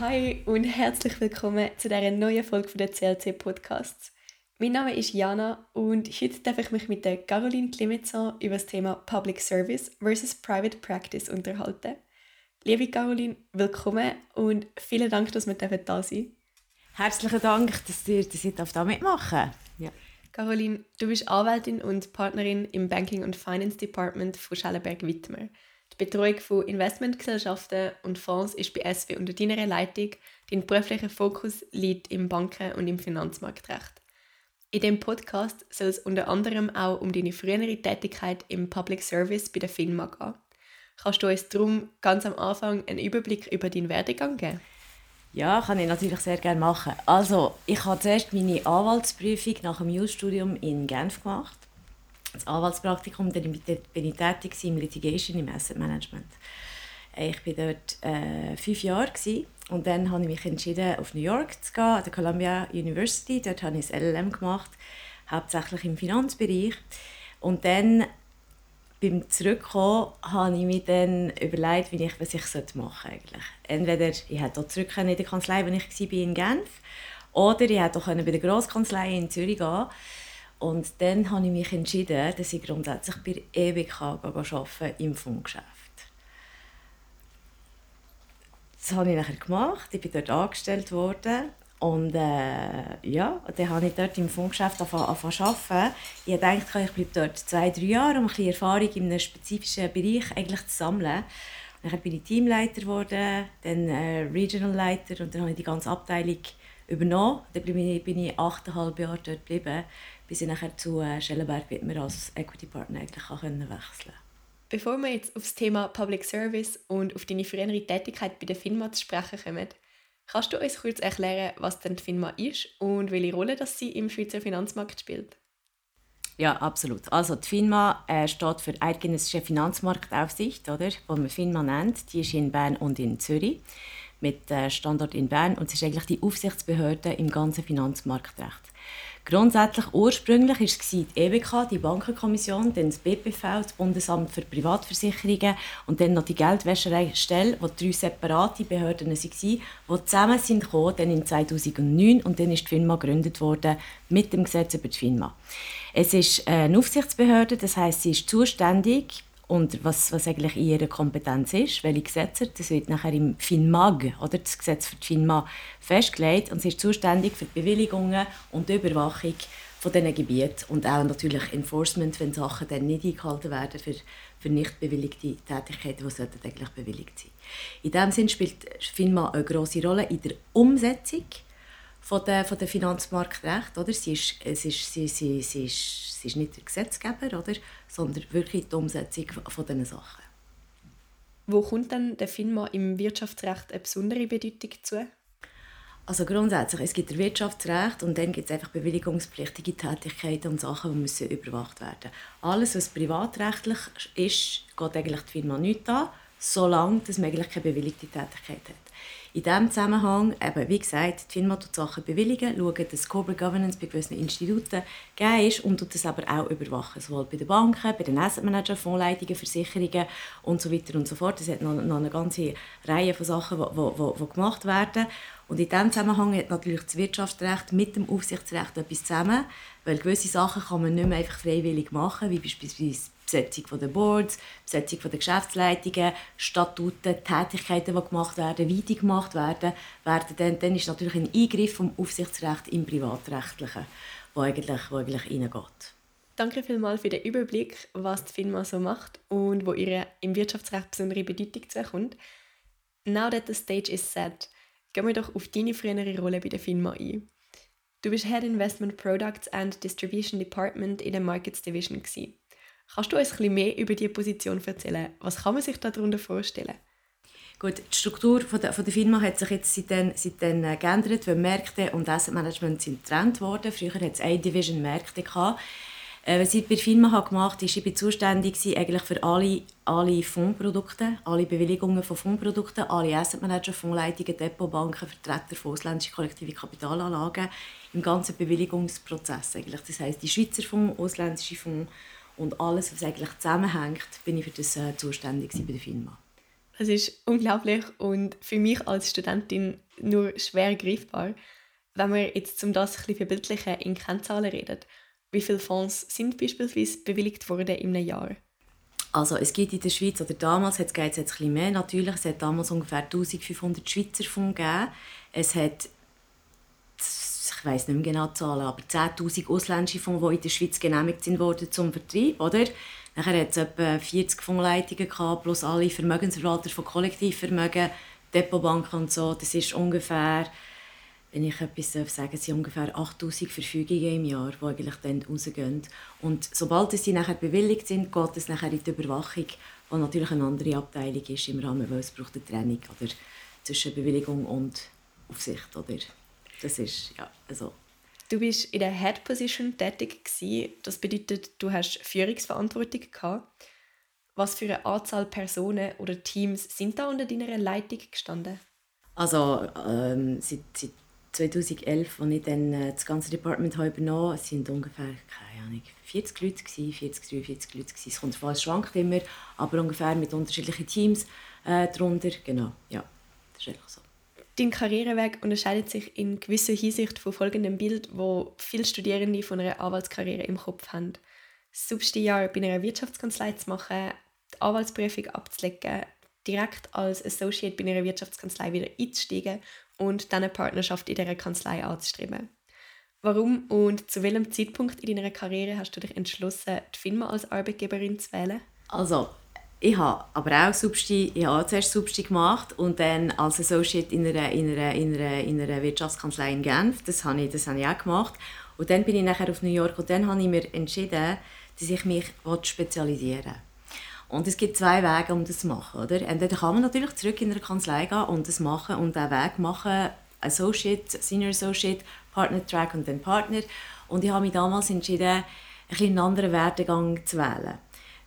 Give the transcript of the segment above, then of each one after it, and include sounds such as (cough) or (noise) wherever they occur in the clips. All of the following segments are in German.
Hi und herzlich willkommen zu dieser neuen Folge der CLC Podcasts. Mein Name ist Jana und heute darf ich mich mit der Caroline Clemetson über das Thema Public Service versus Private Practice unterhalten. Liebe Caroline, willkommen und vielen Dank, dass wir da sind. Herzlichen Dank, dass ihr das da mitmachen ja. Caroline, du bist Anwältin und Partnerin im Banking und Finance Department von Schellenberg Wittmer. Die Betreuung von Investmentgesellschaften und Fonds ist bei SW unter deiner Leitung. Dein beruflicher Fokus liegt im Banken- und im Finanzmarktrecht. In dem Podcast soll es unter anderem auch um deine frühere Tätigkeit im Public Service bei der FINMA gehen. Kannst du uns darum ganz am Anfang einen Überblick über deinen Werdegang geben? Ja, kann ich natürlich sehr gerne machen. Also, ich habe zuerst meine Anwaltsprüfung nach dem Jurastudium in Genf gemacht das Anwaltspraktikum, dann bin ich tätig im Litigation, im Asset Management. Ich war dort äh, fünf Jahre gewesen, und dann habe ich mich entschieden, auf New York zu gehen, an der Columbia University. Dort habe ich das LLM gemacht, hauptsächlich im Finanzbereich. Und dann beim Zurückkommen habe ich mir dann überlegt, wie ich, was ich machen sollte. Entweder ich hätte zurück in die Kanzlei, wo ich war, in Genf, oder ich hätte auch bei der Grosskanzlei in Zürich gehen und dann habe ich mich entschieden, dass ich grundsätzlich bei EWK arbeiten im Fondsgeschäft. Das habe ich nachher gemacht. Ich bin dort angestellt worden. Und äh, ja, dann habe ich dort im Fondsgeschäft angefangen zu arbeiten. Ich dachte, ich bleibe dort zwei, drei Jahre, um ein bisschen Erfahrung in einem spezifischen Bereich eigentlich zu sammeln. Dann bin ich Teamleiter geworden, dann äh, Regional und dann habe ich die ganze Abteilung übernommen. Dann bin ich, bin ich achteinhalb Jahre dort geblieben, bis ich nachher zu äh, Schellenberg Wittmer als Equity Partner eigentlich wechseln konnte. Bevor wir jetzt auf das Thema Public Service und auf deine frühere Tätigkeit bei der FINMA zu sprechen kommen, kannst du uns kurz erklären, was denn die FINMA ist und welche Rolle das sie im Schweizer Finanzmarkt spielt? Ja, absolut. Also die FINMA äh, steht für Eidgenössische Finanzmarktaufsicht, oder? Wo man FINMA nennt. Die ist in Bern und in Zürich mit äh, Standort in Bern und es ist eigentlich die Aufsichtsbehörde im ganzen Finanzmarktrecht. Grundsätzlich ursprünglich war es die EBK, die Bankenkommission, dann das BPV, das Bundesamt für Privatversicherungen und dann noch die Geldwäschereistelle, wo drei separate Behörden waren, die zusammen sind gekommen, dann in 2009 und dann ist die FINMA gegründet worden mit dem Gesetz über die FINMA. Es ist eine Aufsichtsbehörde, das heißt, sie ist zuständig und was, was eigentlich ihre Kompetenz ist, welche Gesetze, das wird nachher im FINMAG, oder das Gesetz für FINMA, festgelegt und sie ist zuständig für die Bewilligungen und die Überwachung von diesen Gebieten und auch natürlich Enforcement, wenn Sachen dann nicht eingehalten werden für, für nicht bewilligte Tätigkeiten, die sollten eigentlich bewilligt sein. In diesem Sinne spielt FINMA eine grosse Rolle in der Umsetzung von der, von der Finanzmarktrecht. Oder? Sie, ist, es sie, sie, sie, ist, sie ist nicht der Gesetzgeber, oder? Sondern wirklich die Umsetzung von diesen Sachen. Wo kommt denn der FINMA im Wirtschaftsrecht eine besondere Bedeutung zu? Also grundsätzlich, es gibt Wirtschaftsrecht und dann gibt es einfach bewilligungspflichtige Tätigkeiten und Sachen, die müssen überwacht werden Alles, was privatrechtlich ist, geht eigentlich die Firma nicht an, solange man eigentlich keine bewilligte Tätigkeit hat. In diesem Zusammenhang, eben, wie gesagt, die Firma tut Sachen bewilligen, schaut, dass Corporate Governance bei gewissen Instituten gegeben ist und das aber auch überwachen, sowohl bei den Banken, bei den Asset Manager, Fondsleitungen, Versicherungen und so weiter und so fort. Es hat noch, noch eine ganze Reihe von Sachen, die gemacht werden. Und in diesem Zusammenhang hat natürlich das Wirtschaftsrecht mit dem Aufsichtsrecht etwas zusammen, weil gewisse Sachen kann man nicht mehr einfach freiwillig machen, wie beispielsweise Besetzung der Boards, Besetzung der Geschäftsleitungen, Statuten, Tätigkeiten, die gemacht werden, wie die gemacht werden, werden dann, dann ist natürlich ein Eingriff vom Aufsichtsrecht im Privatrechtlichen, wo eigentlich, wo eigentlich reingeht. Danke vielmals für den Überblick, was die FINMA so macht und wo ihre im Wirtschaftsrecht besondere Bedeutung zukommt. Now that the stage is set, gehen wir doch auf deine frühere Rolle bei der FINMA ein. Du bist Head Investment Products and Distribution Department in der Markets Division. Gewesen. Kannst du uns ein bisschen mehr über diese Position erzählen? Was kann man sich darunter vorstellen? Gut, die Struktur von der, von der Firma hat sich jetzt seitdem, seitdem äh, geändert, weil Märkte und Asset Management sind getrennt worden. Früher hat es eine Division Märkte gehabt. Äh, was ich bei der Firma gemacht habe, ist, ich bin zuständig eigentlich für alle, alle Fondsprodukte, alle Bewilligungen von Fondsprodukten, alle Asset Manager, Fondsleitungen, Depotbanken, Vertreter von ausländischen kollektiven Kapitalanlagen im ganzen Bewilligungsprozess. Eigentlich. Das heisst, die Schweizer Fonds, ausländische Fonds und alles, was eigentlich zusammenhängt, bin ich für das äh, zuständig bei der Firma. Das ist unglaublich und für mich als Studentin nur schwer greifbar. Wenn wir jetzt um das ein bisschen verbildlichen in Kennzahlen reden, wie viele Fonds sind beispielsweise bewilligt worden in einem Jahr? Also es gibt in der Schweiz, oder damals hat es jetzt ein bisschen mehr natürlich, es hat damals ungefähr 1500 Schweizer Fonds gegeben. Es hat, ich weiß nicht mehr genau die Zahlen, aber 10'000 ausländische Fonds, die in der Schweiz genehmigt sind worden zum Vertrieb, oder? Nachher hat es etwa 40 Fondsleitungen gehabt, plus alle Vermögensverwalter von Kollektivvermögen, Depotbanken und so. Das ist ungefähr wenn ich etwas sagen darf, sind ungefähr 8000 Verfügungen im Jahr, die eigentlich dann rausgehen. Und sobald sie nachher bewilligt sind, geht es nachher in die Überwachung, die natürlich eine andere Abteilung ist im Rahmen, weil es braucht eine Trennung oder zwischen Bewilligung und Aufsicht. Oder? Das ist, ja, also. Du bist in der Head Position tätig gewesen. Das bedeutet, du hast Führungsverantwortung gehabt. Was für eine Anzahl Personen oder Teams sind da unter deiner Leitung gestanden? Also ähm, seit, seit 2011, als ich dann äh, das ganze Department habe übernommen habe, sind ungefähr keine Ahnung, 40 Leute, gewesen, 40, 43 Leute. Gewesen. Es kommt vor, es schwankt immer, aber ungefähr mit unterschiedlichen Teams äh, darunter. Genau, ja, das ist einfach so. Dein Karriereweg unterscheidet sich in gewisser Hinsicht von folgendem Bild, wo viele Studierende von einer Anwaltskarriere im Kopf haben. Das siebste Jahr bei einer Wirtschaftskanzlei zu machen, die Anwaltsprüfung abzulegen, direkt als Associate bei einer Wirtschaftskanzlei wieder einzusteigen und dann eine Partnerschaft in dieser Kanzlei anzustreben. Warum und zu welchem Zeitpunkt in deiner Karriere hast du dich entschlossen, die Firma als Arbeitgeberin zu wählen? Also, ich habe aber auch Substi, ich habe zuerst Substi gemacht und dann als Associate in einer, in einer, in einer, in einer Wirtschaftskanzlei in Genf. Das habe, ich, das habe ich auch gemacht. Und dann bin ich nachher auf New York und dann habe ich mir entschieden, dass ich mich spezialisieren will. Und es gibt zwei Wege, um das zu machen. Oder? Entweder kann man natürlich zurück in eine Kanzlei gehen und das machen und diesen Weg machen, Associate, Senior Associate, Partner Track und dann Partner. Und ich habe mich damals entschieden, einen anderen Werdegang zu wählen.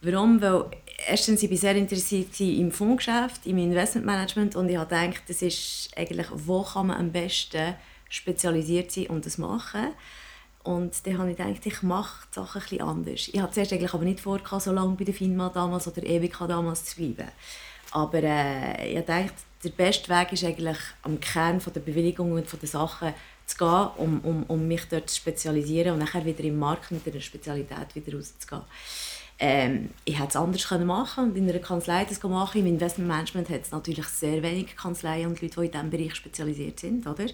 Warum? Weil erstens ich war sehr interessiert im Fondsgeschäft, im Investmentmanagement und ich habe gedacht, das ist eigentlich, wo kann man am besten spezialisiert sein und das machen. Und dann habe ich gedacht, ich mache die Sachen etwas anders. Ich hatte zuerst eigentlich aber nicht vor, so lange bei der FINMA damals oder ewig damals zu bleiben. Aber äh, ich dachte, der beste Weg ist eigentlich am Kern von der Bewilligung und von der Sachen zu gehen, um, um, um mich dort zu spezialisieren und nachher wieder im Markt mit einer Spezialität wieder rauszugehen. Ähm, ich hätte es anders können machen und in einer Kanzlei das machen. Im Investmentmanagement hat es natürlich sehr wenige Kanzleien und Leute, die in diesem Bereich spezialisiert sind. Oder?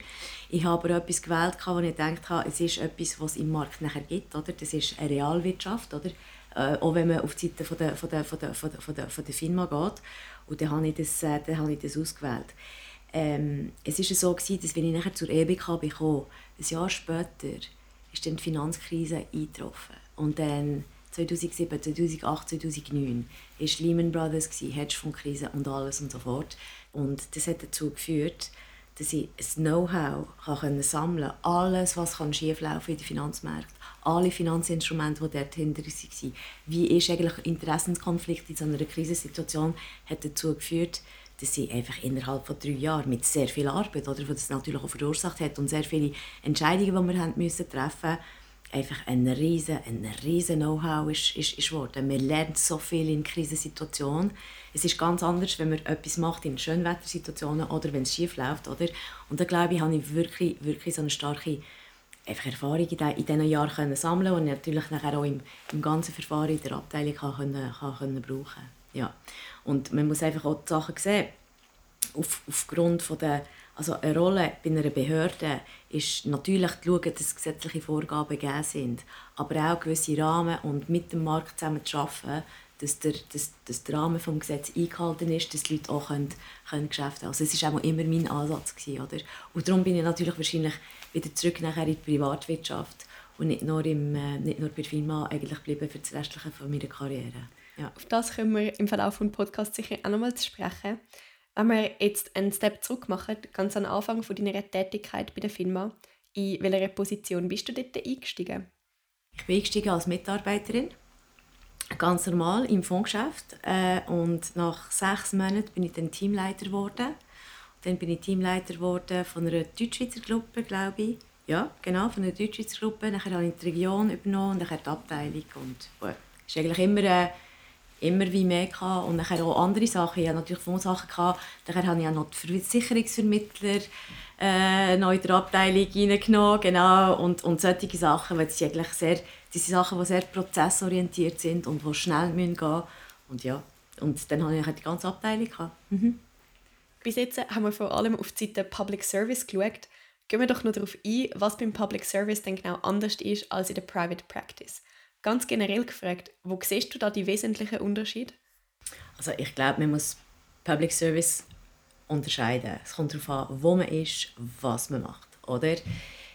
Ich habe aber etwas gewählt, wo ich gedacht habe, es ist etwas, was es im Markt nachher gibt. Oder? Das ist eine Realwirtschaft. Oder? Äh, auch wenn man auf die Seite der, Firma geht. Und dann habe ich das, äh, dann habe ich das ausgewählt. Ähm, es war so, gewesen, dass wenn ich nachher zur EBK bekam, ein Jahr später ist dann die Finanzkrise eingetroffen. Und dann 2007, 2008, 2009 war Lehman Brothers, Hedgefonds-Krise und alles und so fort. Und das hat dazu geführt, dass ich ein Know-how sammeln konnte. Alles, was schieflaufen in den Finanzmärkten. Alle Finanzinstrumente, die dort hinter waren. Wie ist eigentlich Interessenskonflikt in so einer Krisensituation, hat dazu geführt, dass sie einfach innerhalb von drei Jahren mit sehr viel Arbeit, oder, was das natürlich auch verursacht hat, und sehr viele Entscheidungen, die wir haben müssen treffen mussten, einfach ein riesen, ein riesen Know-how ist, ist, ist geworden. Man lernt so viel in Krisensituationen. Es ist ganz anders, wenn man etwas macht in Schönwettersituationen oder wenn es schief läuft. Oder? Und da glaube ich, habe ich wirklich, wirklich so eine starke einfach Erfahrung in, in diesen Jahren können sammeln und natürlich nachher auch im, im ganzen Verfahren in der Abteilung kann können, kann können brauchen ja. Und man muss einfach auch die Sachen sehen, auf, aufgrund von der also eine Rolle bei einer Behörde ist natürlich zu schauen, dass gesetzliche Vorgaben gegeben sind, aber auch gewisse Rahmen und mit dem Markt zusammen zu arbeiten, dass der, dass, dass der Rahmen des Gesetzes eingehalten ist, dass die Leute auch können, können Geschäfte. Also es war immer mein Ansatz. Gewesen, oder? Und darum bin ich natürlich wahrscheinlich wieder zurück nachher in die Privatwirtschaft und nicht nur, im, äh, nicht nur bei der Firma eigentlich geblieben für das Restliche meiner Karriere. Ja. Auf das können wir im Verlauf des Podcasts sicher auch noch mal sprechen. Wenn wir jetzt einen Step zurück machen, ganz am Anfang von deiner Tätigkeit bei der Firma, in welcher Position bist du dort eingestiegen? Ich bin eingestiegen als Mitarbeiterin, ganz normal im Fondsgeschäft. Äh, und nach sechs Monaten bin ich dann Teamleiter geworden. Dann bin ich Teamleiter geworden von einer Deutschschweizer Gruppe, glaube ich. Ja, genau, von einer Deutschschweizer Gruppe. Dann habe ich die Region übernommen und dann die Abteilung. Und es ist eigentlich immer... Äh, immer wie mehr gehabt. und dann auch andere Sachen. Ich hatte natürlich Fondssachen. Gehabt. Dann hatte ich auch noch die Versicherungsvermittler äh, neu in der Abteilung reingenommen, genau, und, und solche Sachen, weil sie eigentlich sehr, diese Sachen, die sehr prozessorientiert sind und die schnell gehen müssen und ja, und dann hatte ich die ganze Abteilung. Mhm. Bis jetzt haben wir vor allem auf die Seite Public Service geschaut. Gehen wir doch noch darauf ein, was beim Public Service denn genau anders ist als in der Private Practice. Ganz generell gefragt, wo siehst du da die wesentlichen Unterschiede? Also ich glaube, man muss Public Service unterscheiden. Es kommt darauf an, wo man ist, was man macht. Oder?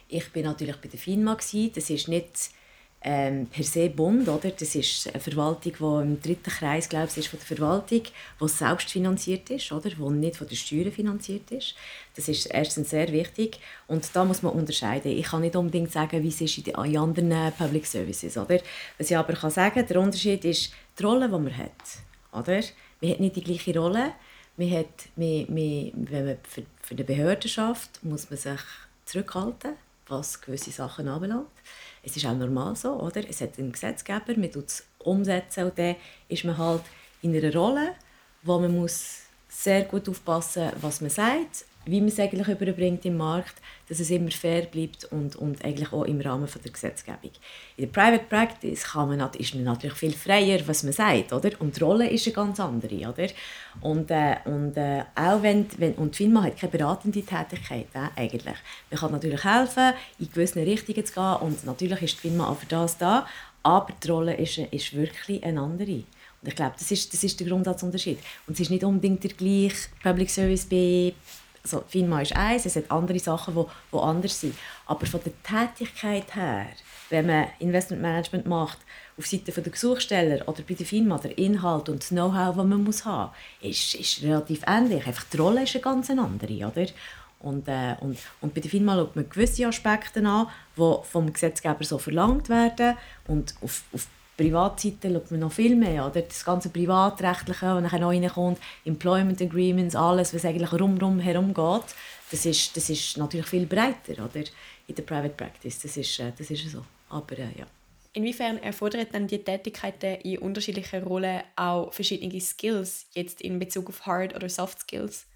Ich bin natürlich bei der FINMA. Das ist nicht ähm, per se Bund, oder? Das ist eine Verwaltung, die im dritten Kreis, glaube ich, ist von der Verwaltung, die selbst finanziert ist, oder? Die nicht von den Steuern finanziert ist. Das ist erstens sehr wichtig und da muss man unterscheiden. Ich kann nicht unbedingt sagen, wie es ist in anderen Public Services, oder? Was ich aber kann sagen, der Unterschied ist die Rolle, die man hat, oder? Man hat nicht die gleiche Rolle. Man hat, man, man, wenn man für, für die Behörde schafft, muss man sich zurückhalten, was gewisse Sachen anbelangt. Es ist auch normal so, oder? Es hat einen Gesetzgeber, man tut es umsetzen und dann ist man halt in einer Rolle, wo man muss sehr gut aufpassen was man sagt, wie man es eigentlich überbringt im Markt, dass es immer fair bleibt und, und eigentlich auch im Rahmen von der Gesetzgebung. In der Private Practice kann man, ist man natürlich viel freier, was man sagt, oder? Und die Rolle ist eine ganz andere, oder? Und, äh, und äh, auch wenn, wenn und FINMA hat keine beratende Tätigkeit, äh, eigentlich. Man kann natürlich helfen, in gewisse Richtungen zu gehen und natürlich ist die FINMA auch für das da, aber die Rolle ist, ist wirklich eine andere. Und ich glaube, das ist, das ist der Grundsatzunterschied. Und es ist nicht unbedingt der gleiche Public Service bei also FINMA ist eins, es hat andere Sachen, die, die anders sind. Aber von der Tätigkeit her, wenn man Investmentmanagement macht, auf Seite der Gesuchsteller oder bei der FINMA, der Inhalt und das Know-how, das man muss haben muss, ist, ist relativ ähnlich. Einfach die Rolle ist eine ganz andere. Oder? Und, äh, und, und bei der FINMA schaut man gewisse Aspekte an, die vom Gesetzgeber so verlangt werden. Und auf, auf Privatseite schaut man noch viel mehr, oder? Das ganze Privatrechtliche, was nachher noch reinkommt, Employment Agreements, alles, was eigentlich rundherum herum geht, das ist, das ist natürlich viel breiter, oder? In der Private Practice, das ist, äh, das ist so. Aber äh, ja. Inwiefern erfordert dann die Tätigkeiten in unterschiedlichen Rollen auch verschiedene Skills, jetzt in Bezug auf Hard- oder Soft Skills?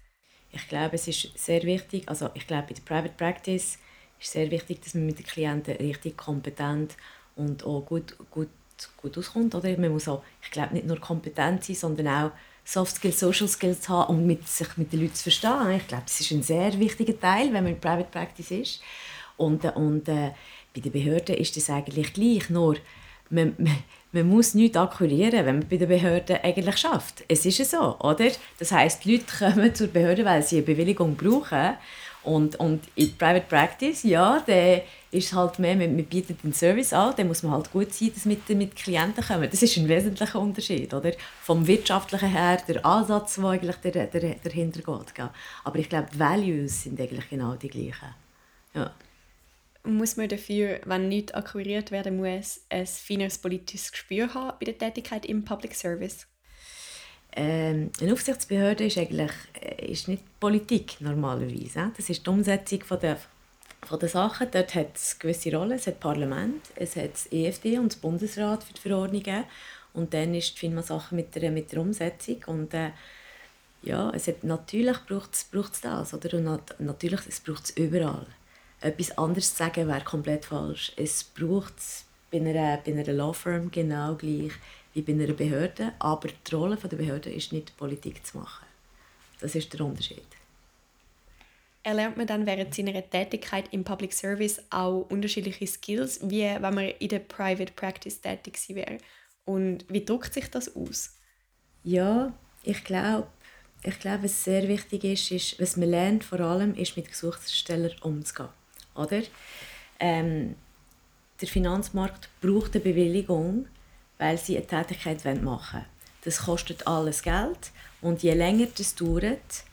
Ich glaube, es ist sehr wichtig, also ich glaube, in der Private Practice ist sehr wichtig, dass man mit den Klienten richtig kompetent und auch gut, gut gut auskommt. Oder? Man muss auch, ich glaube, nicht nur kompetent sein, sondern auch Soft Skills, Social Skills haben, um mit, sich mit den Leuten zu verstehen. Ich glaube, das ist ein sehr wichtiger Teil, wenn man in Private Practice ist. Und, äh, und äh, bei den Behörden ist das eigentlich gleich, nur man, man, man muss nichts akquirieren, wenn man bei den Behörden eigentlich schafft. Es ist so, oder? Das heißt, die Leute kommen zur Behörde, weil sie eine Bewilligung brauchen und, und in Private Practice, ja, der ist halt mehr, man, man bietet den Service an, dann muss man halt gut sein, dass mit, mit Klienten kommen. Das ist ein wesentlicher Unterschied, oder? Vom wirtschaftlichen her, der Ansatz, der eigentlich der, der, dahinter geht. Aber ich glaube, die Values sind eigentlich genau die gleichen. Ja. Muss man dafür, wenn nichts akquiriert werden muss, ein feines politisches Gespür haben bei der Tätigkeit im Public Service? Ähm, eine Aufsichtsbehörde ist eigentlich äh, ist nicht Politik normalerweise. Das ist die Umsetzung von der, von der Sachen. Dort hat es gewisse Rollen. Es hat Parlament, es hat das EFD und das Bundesrat für die Verordnungen. Und dann ist die FINMA-Sache mit der, mit der Umsetzung. Und äh, ja, es hat, natürlich braucht es, braucht das. Oder? Und nat natürlich es braucht es überall. Etwas anderes zu sagen wäre komplett falsch. Es braucht es bei einer, bei einer Law Firm genau gleich wie bei einer Behörde, aber die Rolle der Behörde ist nicht Politik zu machen. Das ist der Unterschied. Erlernt man dann während seiner Tätigkeit im Public Service auch unterschiedliche Skills, wie wenn man in der Private Practice tätig wäre? Und wie drückt sich das aus? Ja, ich glaube, ich glaube, was sehr wichtig ist, ist, was man lernt vor allem, ist mit Gesuchsstellern umzugehen. Oder? Ähm, der Finanzmarkt braucht eine Bewilligung, weil sie eine Tätigkeit machen wollen. Das kostet alles Geld und je länger das dauert,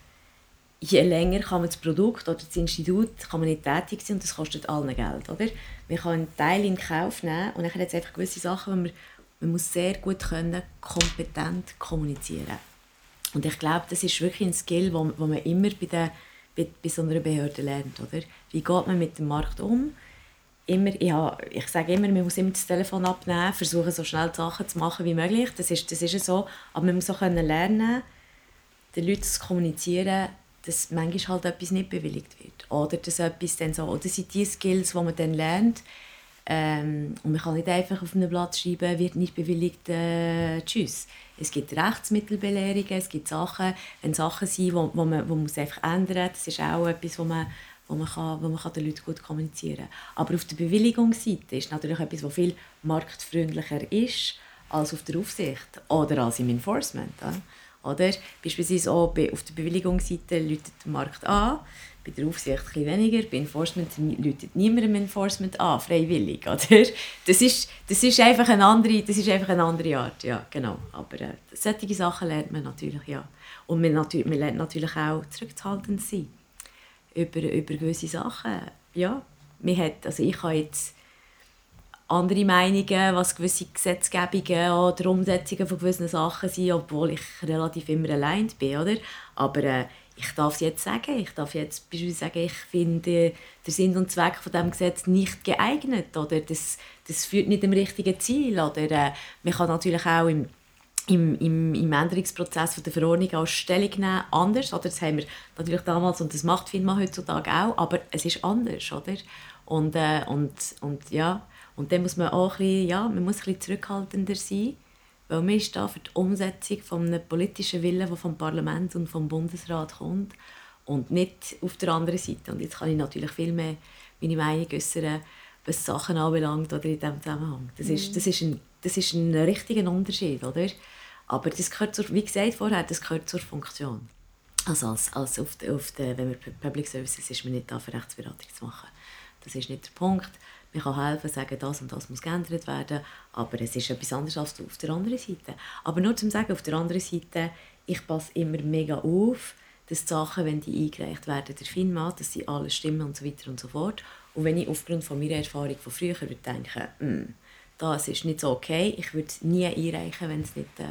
je länger kann man das Produkt oder das Institut kann man nicht tätig sein und das kostet allen Geld. Oder? Man kann einen Teil in Kauf nehmen und dann hat es einfach gewisse Sachen, wo man, man muss sehr gut können, kompetent kommunizieren Und ich glaube, das ist wirklich ein Skill, wo man immer bei, der, bei, bei so einer Behörde lernt. Oder? Wie geht man mit dem Markt um? Immer, ja, ich sage immer, man muss immer das Telefon abnehmen, versuchen so schnell Sachen zu machen wie möglich. Das ist, das ist so. Aber man muss auch lernen, den Leuten zu kommunizieren, dass manchmal halt etwas nicht bewilligt wird. Oder dass etwas dann so, oder sind die Skills, die man dann lernt, ähm, und man kann nicht einfach auf einem Blatt schreiben, wird nicht bewilligt, äh, tschüss. Es gibt Rechtsmittelbelehrungen, es gibt Sachen, wenn Sachen sind, wo, wo, man, wo man muss einfach ändern Das ist auch etwas, wo man, wo man, kann, wo man kann den Leuten gut kommunizieren kann. Aber auf der Bewilligungsseite ist natürlich etwas, was viel marktfreundlicher ist als auf der Aufsicht oder als im Enforcement. Oder? Beispielsweise auch auf der Bewilligungsseite läutet der Markt an, bei der Aufsicht ein weniger, bei Enforcement läutet niemand im Enforcement an, freiwillig. Oder? Das, ist, das, ist einfach eine andere, das ist einfach eine andere Art, ja, genau. Aber äh, solche Sachen lernt man natürlich, ja. Und man, natürlich, man lernt natürlich auch zurückzuhaltend sein über, über gewisse Sachen. Ja, hat, also ich habe jetzt andere Meinungen, was gewisse Gesetzgebungen oder Umsetzungen von gewissen Sachen sind, obwohl ich relativ immer allein bin, oder? Aber äh, ich darf es jetzt sagen. Ich darf jetzt beispielsweise sagen, ich finde der Sinn und Zweck von dem Gesetz nicht geeignet oder das, das führt nicht dem richtigen Ziel. Oder äh, man kann natürlich auch im, im, im, im Änderungsprozess von der Verordnung auch Stellung nehmen, anders. Oder? Das haben wir natürlich damals und das macht FINMA heutzutage auch, aber es ist anders. Oder? Und, äh, und, und ja, und dann muss man auch ein bisschen, ja, man muss ein bisschen zurückhaltender sein, weil man ist da für die Umsetzung von einem politischen Willen, der vom Parlament und vom Bundesrat kommt und nicht auf der anderen Seite. Und jetzt kann ich natürlich viel mehr meine Meinung äußern, was Sachen anbelangt oder in diesem Zusammenhang. Das ist, mhm. das ist, ein, das ist ein richtiger Unterschied, oder? Aber das gehört zur, wie gesagt vorher, das gehört zur Funktion. Also als, als auf de, auf de, wenn man Public Services ist man nicht da, für Rechtsberatung zu machen. Das ist nicht der Punkt. Man kann helfen, sagen, das und das muss geändert werden, aber es ist etwas anderes als auf der anderen Seite. Aber nur zum sagen, auf der anderen Seite, ich passe immer mega auf, dass die Sachen, wenn die eingereicht werden, der FINMA, dass sie alles stimmen und so weiter und so fort. Und wenn ich aufgrund von meiner Erfahrung von früher würde denken, hm, das ist nicht so okay, ich würde es nie einreichen, wenn es nicht, äh,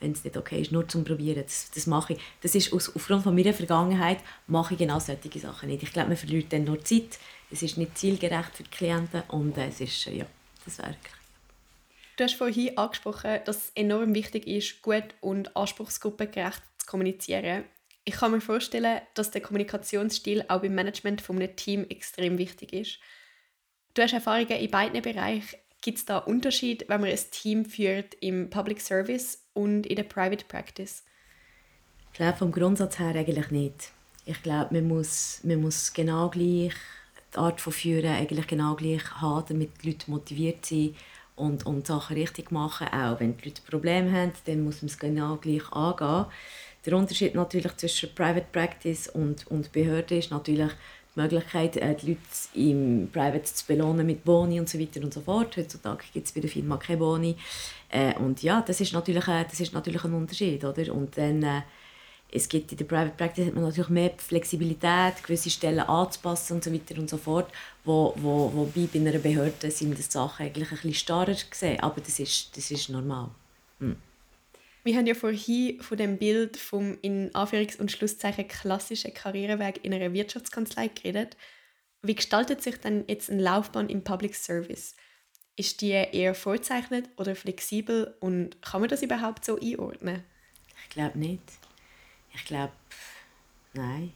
wenn es nicht okay ist, nur zum Probieren. Das, das mache ich. Das ist aus, aufgrund von meiner Vergangenheit mache ich genau solche Sachen nicht. Ich glaube, man verliert dann nur Zeit es ist nicht zielgerecht für die Klienten und es ist, ja, das wäre Du hast vorhin angesprochen, dass es enorm wichtig ist, gut und anspruchsgruppengerecht zu kommunizieren. Ich kann mir vorstellen, dass der Kommunikationsstil auch beim Management von einem Team extrem wichtig ist. Du hast Erfahrungen in beiden Bereichen. Gibt es da Unterschied, wenn man ein Team führt im Public Service und in der Private Practice? Ich glaube, vom Grundsatz her eigentlich nicht. Ich glaube, man muss, man muss genau gleich die Art von Führen eigentlich genau gleich haben, damit die Leute motiviert sind und, und Sachen richtig machen. Auch wenn die Leute Probleme haben, dann muss man es genau gleich angehen. Der Unterschied natürlich zwischen Private Practice und, und Behörde ist natürlich die Möglichkeit, äh, die Leute im Private zu belohnen mit Boni und so weiter und so fort. Heutzutage gibt es bei der Firma keine Boni. Äh, und ja, das ist natürlich, äh, das ist natürlich ein Unterschied. Oder? Und dann, äh, es gibt in der Private Practice hat man natürlich mehr Flexibilität, gewisse Stellen anzupassen und so weiter und so fort, wo, wo, wobei bei einer Behörde sind die Sachen eigentlich ein bisschen starrer gesehen, aber das ist, das ist normal. Hm. Wir haben ja vorhin von dem Bild vom in Anführungs- und Schlusszeichen klassischen Karriereweg in einer Wirtschaftskanzlei geredet. Wie gestaltet sich denn jetzt eine Laufbahn im Public Service? Ist die eher vorzeichnet oder flexibel und kann man das überhaupt so einordnen? Ich glaube nicht. Ich glaube, nein.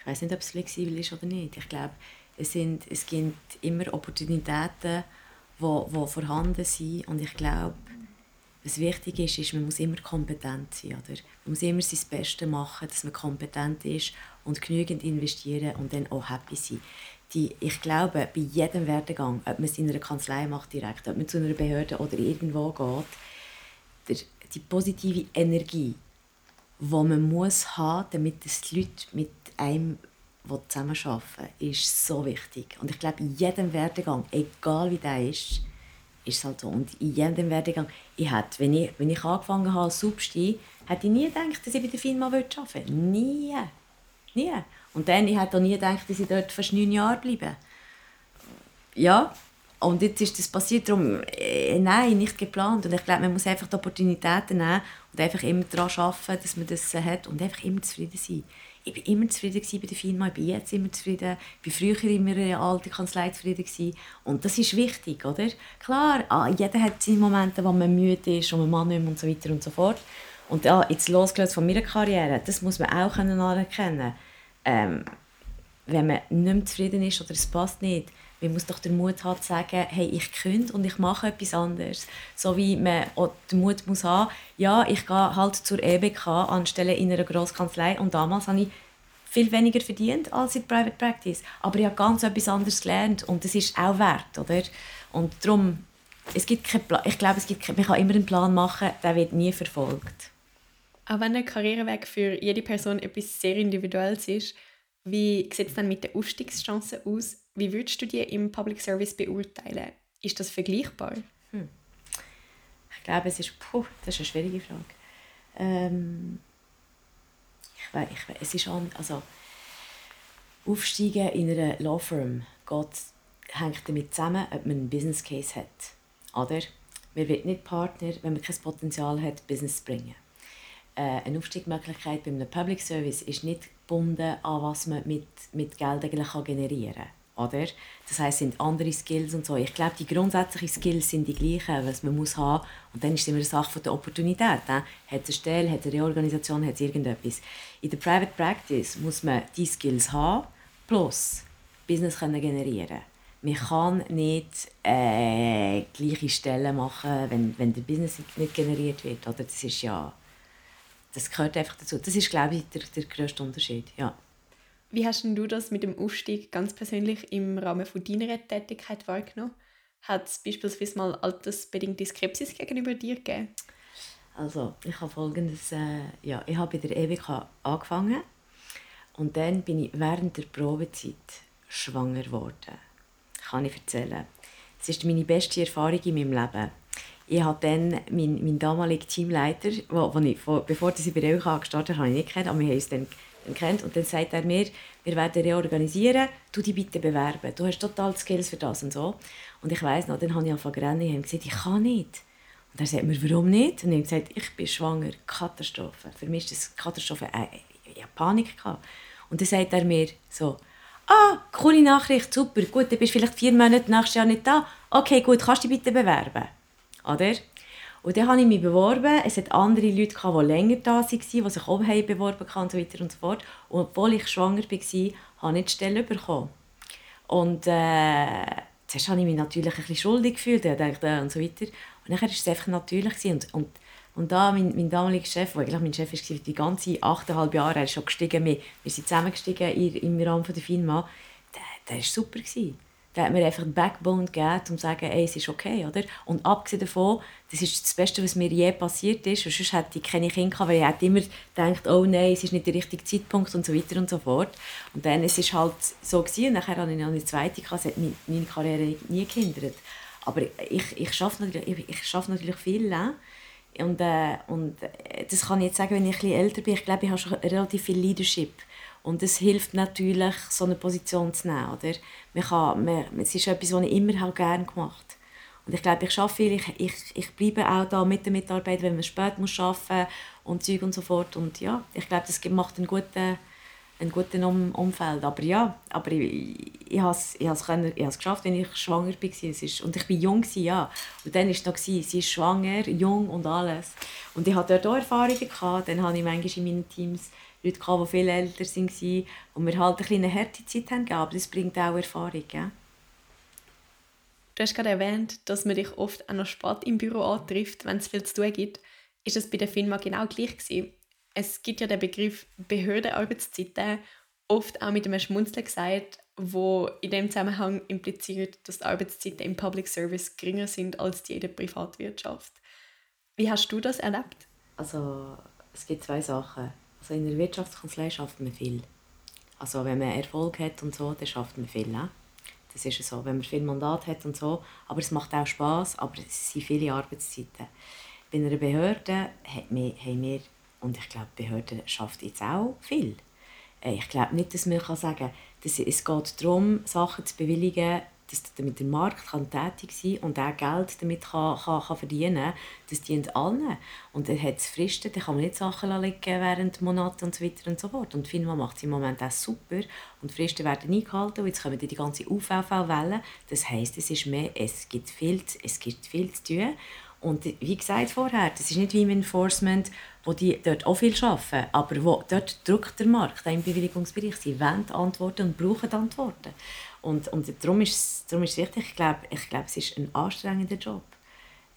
Ich weiß nicht, ob es flexibel ist oder nicht. Ich glaube, es, sind, es gibt immer Opportunitäten, die wo vorhanden sind. Und ich glaube, was wichtig ist, ist, man muss immer kompetent sein. Oder? Man muss immer sein Bestes machen, dass man kompetent ist und genügend investieren und dann auch happy sein. Die, ich glaube, bei jedem Werdegang, ob man es in einer Kanzlei macht direkt, ob man zu einer Behörde oder irgendwo geht, der, die positive Energie, wo man muss haben, damit die Leute mit einem zusammenarbeiten ist so wichtig. Und ich glaube, in jedem Werdegang, egal wie der ist, ist halt so. Und in jedem Werdegang, ich hätte, wenn, ich, wenn ich angefangen habe als Substi, hätte ich nie gedacht, dass ich bei der Firma arbeiten würde. Nie. Nie. Und dann, ich hätte auch nie gedacht, dass ich dort fast neun Jahre bleibe. Ja, und jetzt ist das passiert, darum, äh, nein, nicht geplant. Und ich glaube, man muss einfach die Opportunitäten nehmen und einfach immer daran arbeiten, dass man das äh, hat und einfach immer zufrieden sein. Ich war immer zufrieden bei der Firma, ich bin jetzt immer zufrieden, ich war früher immer in der alten Kanzlei zufrieden. Und das ist wichtig, oder? Klar, ah, jeder hat seine Momente, wo man müde ist und man Mann nicht und so weiter und so fort. Und ja, jetzt losgelöst von meiner Karriere, das muss man auch anerkennen ähm, wenn man nicht mehr zufrieden ist oder es passt nicht, man muss doch den Mut haben zu sagen, hey, ich künde und ich mache etwas anderes. So wie man auch den Mut muss haben, ja, ich gehe halt zur EBK anstelle in einer Grosskanzlei und damals habe ich viel weniger verdient als in Private Practice. Aber ich habe ganz etwas anderes gelernt und das ist auch wert, oder? Und darum, es gibt keinen. Ich glaube, es gibt, man kann immer einen Plan machen, der wird nie verfolgt. Auch wenn der Karriereweg für jede Person etwas sehr Individuelles ist, wie sieht es dann mit den Aufstiegschancen aus? Wie würdest du die im Public Service beurteilen? Ist das vergleichbar? Hm. Ich glaube, es ist, puh, das ist eine schwierige Frage. Ähm, ich weiß, ich weiß, es ist an, also Aufsteigen in einer Law Firm geht, hängt damit zusammen, ob man einen Business Case hat. Oder? Man wird nicht Partner, wenn man kein Potenzial hat, Business zu bringen. Äh, eine Aufstiegsmöglichkeit bei einem Public Service ist nicht gebunden an was man mit, mit Geld eigentlich generieren kann. Das heißt, es sind andere Skills und so. Ich glaube, die grundsätzlichen Skills sind die gleichen, was man muss haben. Und dann ist es immer eine Sache von der Opportunität. Äh? Hat es eine Stelle, hat es eine Reorganisation, hat es irgendetwas. In der Private Practice muss man die Skills haben, plus Business können generieren. Man kann nicht äh, gleiche Stellen machen, wenn, wenn der Business nicht generiert wird. Oder? Das ist ja das gehört einfach dazu. Das ist, glaube ich, der, der grösste Unterschied. Ja. Wie hast du das mit dem Aufstieg ganz persönlich im Rahmen von deiner Tätigkeit wahrgenommen? Hat es beispielsweise mal altersbedingte Skepsis gegenüber dir gegeben? Also, ich habe folgendes, äh, ja, ich habe bei der EWK angefangen und dann bin ich während der Probezeit schwanger geworden. Kann ich erzählen. Es ist meine beste Erfahrung in meinem Leben ich habe dann meinen, meinen damaligen Teamleiter, wo, wo ich, bevor ich bei EUK gestartet habe, ich nicht kennt, aber wir haben uns dann, dann kennt. Und dann sagt er mir, wir werden reorganisieren, du dich bitte bewerben. Du hast total Skills für das und so. Und ich weiss noch, dann habe ich angefangen zu rennen und gesagt, ich kann nicht. Und er sagt mir, warum nicht? Und ich habe gesagt, ich bin schwanger, Katastrophe. Für mich ist das Katastrophe, äh, ich hatte Panik. Gehabt. Und dann sagt er mir so, ah, coole Nachricht, super, gut, du bist vielleicht vier Monate nächstes Jahr nicht da. Okay, gut, kannst du dich bitte bewerben? Oder? Und dann habe ich mich beworben. Es hat andere Leute, die länger da waren, die sich auch beworben haben und so weiter und so fort. Und obwohl ich schwanger war, habe ich die Stelle bekommen. Und äh, zuerst habe ich mich natürlich ein bisschen schuldig gefühlt und, dachte, äh, und so weiter. Und dann war es einfach natürlich. Und, und, und da mein, mein damaliger Chef, der eigentlich mein Chef war, die ganze achteinhalb Jahre, er ist schon gestiegen, wir, wir sind zusammengestiegen im Rahmen der Firma, der, der war super. Gewesen der hat mir einfach einen Backbone gegeben, um zu sagen, ey, es ist okay, oder? Und abgesehen davon, das ist das Beste, was mir je passiert ist, und sonst hätte ich keine Kinder gehabt, weil ich hätte immer gedacht, oh nein, es ist nicht der richtige Zeitpunkt und so weiter und so fort. Und dann ist es halt so gewesen, nachher hatte ich noch eine zweite, gehabt, es hat meine Karriere nie gehindert. Aber ich, ich schaffe natürlich, ich, ich schaffe natürlich viel, ne? Und, äh, und das kann ich jetzt sagen, wenn ich bisschen älter bin, ich glaube, ich habe schon relativ viel Leadership. Und es hilft natürlich, so eine Position zu nehmen. Oder? Man kann, man, es ist etwas, was ich immer halt gerne gemacht Und ich glaube, ich schaffe viel. Ich, ich, ich bleibe auch da mit den Mitarbeitern, wenn man spät muss arbeiten und Zeug und so fort. Und ja, ich glaube, das macht einen guten, einen guten um Umfeld. Aber ja, aber ich, ich, habe es, ich, habe es geschafft, wenn ich schwanger war. Es ist, und ich war jung, ja. Und dann war es noch, sie ist schwanger, jung und alles. Und ich hatte dort auch Erfahrungen. Gehabt. Dann habe ich manchmal in meinen Teams Leute, die viel älter waren und wir halt eine harte Zeit haben, aber das bringt auch Erfahrung. Ja? Du hast gerade erwähnt, dass man dich oft auch noch spät im Büro antrifft, wenn es viel zu tun gibt. Ist das bei der Firma genau gleich gewesen? Es gibt ja den Begriff Behördenarbeitszeiten, oft auch mit einem Schmunzeln gesagt, wo in dem Zusammenhang impliziert, dass die Arbeitszeiten im Public Service geringer sind als die in der Privatwirtschaft. Wie hast du das erlebt? Also es gibt zwei Sachen. Also in der Wirtschaftskanzlei schafft man viel. Also wenn man Erfolg hat und so, dann schafft man viel. Ne? Das ist so, wenn man viel Mandat hat und so. Aber es macht auch Spaß, aber es sind viele Arbeitszeiten. Bei einer Behörde haben wir, und ich glaube, die Behörde schafft jetzt auch viel. Äh, ich glaube nicht, dass man sagen kann, dass es geht darum, Sachen zu bewilligen, dass damit der Markt kann tätig sein und auch Geld damit kann, kann, kann verdienen kann, das dient allen. Und er hat es Fristen, dann kann man nicht Sachen liegen während Monaten und so weiter und so fort. Und FINMA macht es im Moment auch super und Fristen werden eingehalten und jetzt kommen die ganze UVV-Welle. Das heisst, es, ist mehr, es, gibt viel, es gibt viel zu tun Und wie gesagt vorher, das ist nicht wie im Enforcement, wo die dort auch viel arbeiten, aber wo, dort drückt der Markt im Bewilligungsbereich. Sie wollen Antworten und brauchen Antworten. Und, und darum, ist es, darum ist es wichtig, ich glaube, ich glaube, es ist ein anstrengender Job.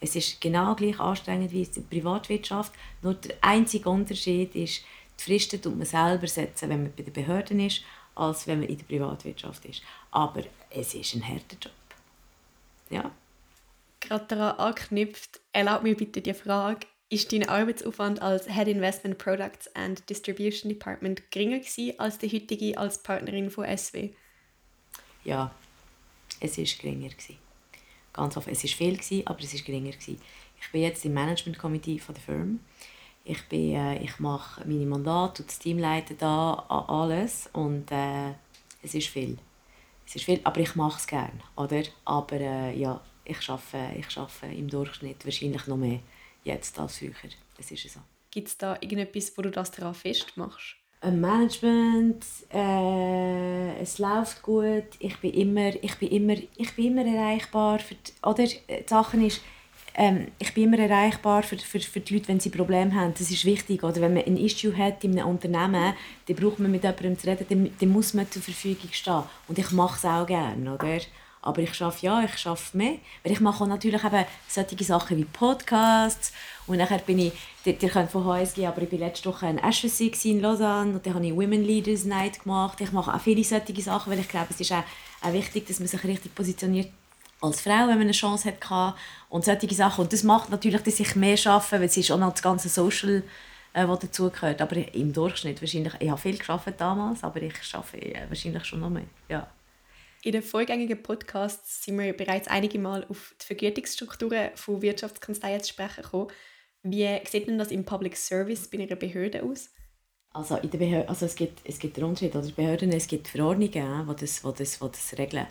Es ist genau gleich anstrengend wie in der Privatwirtschaft. Nur der einzige Unterschied ist, die Fristen tut man selber setzen, wenn man bei den Behörden ist, als wenn man in der Privatwirtschaft ist. Aber es ist ein harter Job. Ja. Gerade daran anknüpft, erlaubt mir bitte die Frage, ist dein Arbeitsaufwand als Head Investment Products and Distribution Department geringer gewesen als der heutige als Partnerin von SW? Ja, es war geringer. Gewesen. Ganz offen. Es war viel, gewesen, aber es war geringer. Gewesen. Ich bin jetzt im Management Committee von der Firma. Ich, bin, äh, ich mache meine Mandate und das Team leiten da alles und äh, es ist viel. Es ist viel, aber ich mache es gerne, oder? Aber äh, ja, ich arbeite, ich arbeite im Durchschnitt wahrscheinlich noch mehr jetzt als früher. Das ist so. Gibt es da irgendetwas, wo du das daran festmachst? Ein Management, äh, es läuft gut, ich bin immer, ich bin immer, ich bin immer erreichbar. Für die, oder die Sache ist, ähm, ich bin immer erreichbar für, für, für die Leute, wenn sie Probleme haben. Das ist wichtig. Oder wenn man ein Issue hat in einem Unternehmen, dann braucht man mit jemandem zu reden, dann, dann muss man zur Verfügung stehen. Und ich mache es auch gerne, oder? Aber ich schaffe ja, ich schaffe mehr. Weil ich mache auch natürlich eben solche Sachen wie Podcasts. Und nachher bin ich, ihr, könnt von HSG, aber ich war letzte Woche in HSC in Lausanne und dann habe ich Women Leaders Night gemacht. Ich mache auch viele solche Sachen, weil ich glaube, es ist auch, auch wichtig, dass man sich richtig positioniert als Frau, wenn man eine Chance hatte und solche Sachen. Und das macht natürlich, dass ich mehr arbeite, weil es ist auch noch das ganze Social, äh, was dazugehört. Aber im Durchschnitt wahrscheinlich, ich habe viel gearbeitet damals, aber ich arbeite äh, wahrscheinlich schon noch mehr, ja. In den vorgängigen Podcasts sind wir bereits einige Mal auf die Vergütungsstrukturen von Wirtschaftskanzleien zu sprechen gekommen. Wie sieht denn das im Public Service bei einer Behörde aus? Also, in der Behörde, also es, gibt, es gibt einen Unterschied. Also Behörden, es gibt Verordnungen, die das, die das, die das regeln.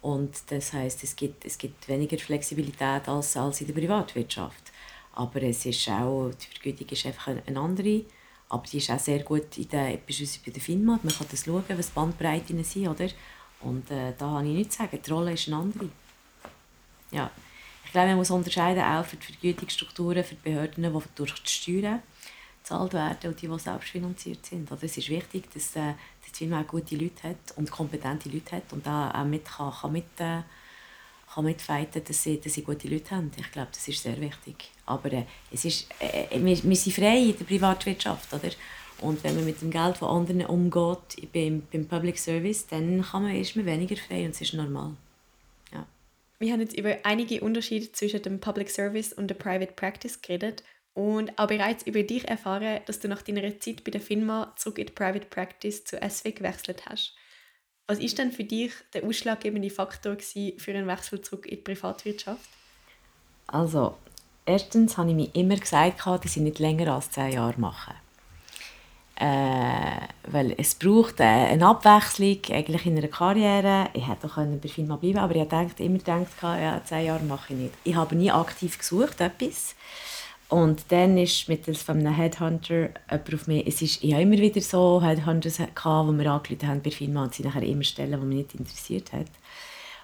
Und das heißt, es gibt, es gibt weniger Flexibilität als, als in der Privatwirtschaft. Aber es ist auch, die Vergütung ist einfach eine andere. Aber die ist auch sehr gut in der, bei der FINMA. Man kann das schauen, was Bandbreiten sind. Oder? Und äh, da habe ich nichts zu sagen. Die Rolle ist eine andere. Ja. Ich glaube, man muss unterscheiden auch für die Vergütungsstrukturen für die Behörden, die durch die Steuern gezahlt werden und die, die selbstfinanziert sind. Also es ist wichtig, dass, äh, die Firma auch gute Leute hat und kompetente Leute hat und auch mit kann, kann mit, äh, kann mitfighten, dass sie, dass sie gute Leute haben. Ich glaube, das ist sehr wichtig. Aber äh, es ist, äh, äh wir, wir sind frei in der Privatwirtschaft, oder? Und wenn man mit dem Geld von anderen umgeht beim, beim Public Service, dann kann man, ist man weniger frei und es ist normal. Ja. Wir haben jetzt über einige Unterschiede zwischen dem Public Service und der Private Practice geredet und auch bereits über dich erfahren, dass du nach deiner Zeit bei der FINMA zurück in die Private Practice zu SW gewechselt hast. Was ist denn für dich der ausschlaggebende Faktor für einen Wechsel zurück in die Privatwirtschaft? Also, erstens habe ich mir immer gesagt, dass ich nicht länger als zehn Jahre mache. Äh, weil es braucht äh, eine Abwechslung eigentlich in einer Karriere. Ich hätte auch bei der Firma bleiben aber ich habe immer gedacht, ja, zehn Jahre mache ich nicht. Ich habe nie aktiv gesucht, etwas. Und dann ist mittels von einem Headhunter jemand auf mich, es ist, ich habe immer wieder so Headhunters die mir angerufen haben bei Firma und sie nachher immer Stellen, die mich nicht interessiert hat.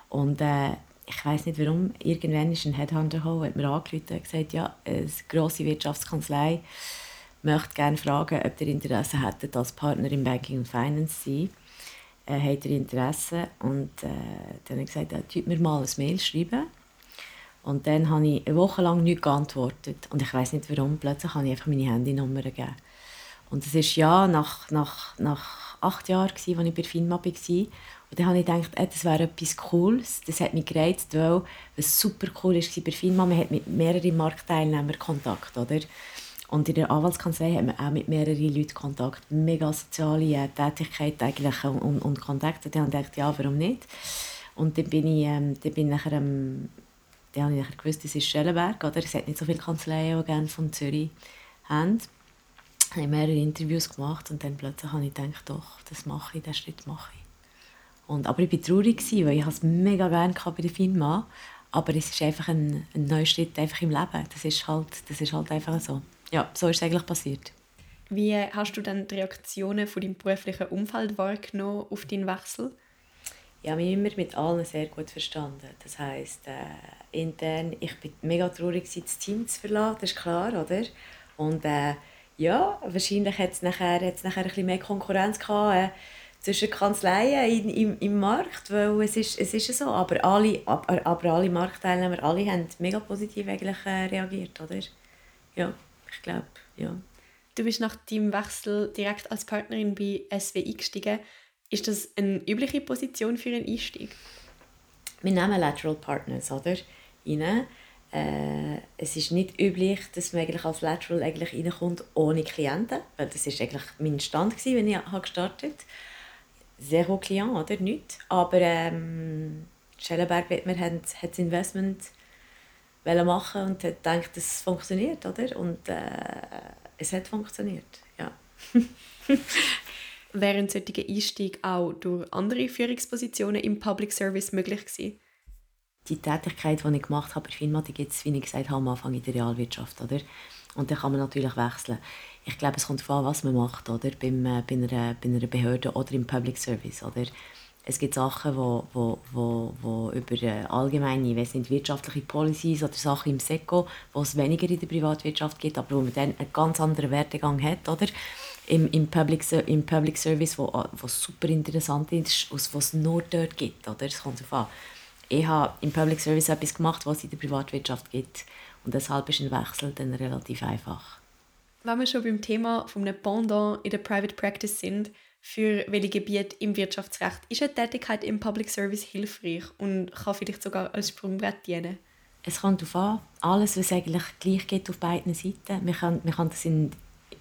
Und äh, ich weiß nicht warum, irgendwann ist ein Headhunter gekommen, hat mir angerufen und gesagt, ja, eine grosse Wirtschaftskanzlei, möchte gerne fragen, ob ihr Interesse hättet, als Partner im Banking und Finance zu sein. Äh, hat ihr Interesse? Und äh, dann habe ich gesagt, ja, tut mir mal ein Mail schreiben. Und dann habe ich eine Woche lang nicht geantwortet. Und ich weiß nicht warum, plötzlich habe ich einfach meine Handynummer gegeben. Und es war ja nach, nach, nach acht Jahren, als ich bei FINMA war. Und dann habe ich gedacht, äh, das wäre etwas Cooles. Das hat mich gereizt, weil es super cool war bei FINMA. Man hat mit mehreren Marktteilnehmern Kontakt. Oder? Und in der Anwaltskanzlei haben wir auch mit mehreren Leuten Kontakt. Mega soziale äh, Tätigkeit eigentlich und, und Kontakte. Dann habe ich gedacht, ja, warum nicht? Und dann bin ich, ähm, dann bin nachher, ähm, dann habe ich nachher gewusst, das ist Schellenberg. Oder? Es hat nicht so viele Kanzleien, die gerne von Zürich haben. Ich habe mehrere Interviews gemacht und dann plötzlich habe ich gedacht, doch, das mache ich, diesen Schritt mache ich. Und, aber ich war traurig, weil ich es mega gerne bei der FINMA aber es ist einfach ein, ein neuer Schritt einfach im Leben. Das ist halt, das ist halt einfach so ja, so ist es eigentlich passiert. Wie hast du dann die Reaktionen von deinem beruflichen Umfeld wahrgenommen auf deinen Wechsel? Habe mich immer mit allen sehr gut verstanden. Das heisst, äh, intern, ich bin mega traurig, das Team zu verlassen, das ist klar, oder? Und äh, ja, wahrscheinlich hat es nachher, hat's nachher ein bisschen mehr Konkurrenz gehabt, äh, zwischen Kanzleien in, im, im Markt, weil es ist, es ist so. Aber alle, aber, aber alle Marktteilnehmer, alle haben mega positiv eigentlich, äh, reagiert, oder? Ja, ich glaube, ja. Du bist nach deinem Wechsel direkt als Partnerin bei SW eingestiegen. Ist das eine übliche Position für einen Einstieg? Wir nehmen Lateral Partners, oder? Rein. Äh, es ist nicht üblich, dass man eigentlich als Lateral eigentlich reinkommt ohne Klienten, weil das ist eigentlich mein Stand gewesen, wenn ich gestartet habe. Zero Klient, oder? Nicht. Aber ähm, Schellenberg hat das Investment machen und hat gedacht, das funktioniert, oder? Und äh, es hat funktioniert, ja. (laughs) Wäre ein solcher Einstieg auch durch andere Führungspositionen im Public Service möglich gewesen? Die Tätigkeit, die ich gemacht habe bei FINMA, die gibt es, wie ich gesagt habe, am Anfang in der Realwirtschaft. Oder? Und dann kann man natürlich wechseln. Ich glaube, es kommt darauf an, was man macht, oder? Beim, äh, bei, einer, bei einer Behörde oder im Public Service. Oder? Es gibt Sachen, wo, wo, wo, wo über allgemeine, weiß nicht, wirtschaftliche Policies oder Sachen im SECO, wo es weniger in der Privatwirtschaft gibt, aber wo man dann einen ganz anderen Wertegang hat, oder? Im, im, Public, im Public Service, wo, wo super interessant ist, was es nur dort gibt, oder? Es kommt darauf an. Ich habe im Public Service etwas gemacht, was es in der Privatwirtschaft gibt und deshalb ist ein Wechsel dann relativ einfach. Wenn wir schon beim Thema von einem Pendant in der Private Practice sind, für welche Gebiete im Wirtschaftsrecht ist eine Tätigkeit im Public Service hilfreich und kann vielleicht sogar als Sprungbrett dienen? Es kommt darauf an, alles, was eigentlich gleich geht auf beiden Seiten. Man kann, man kann das in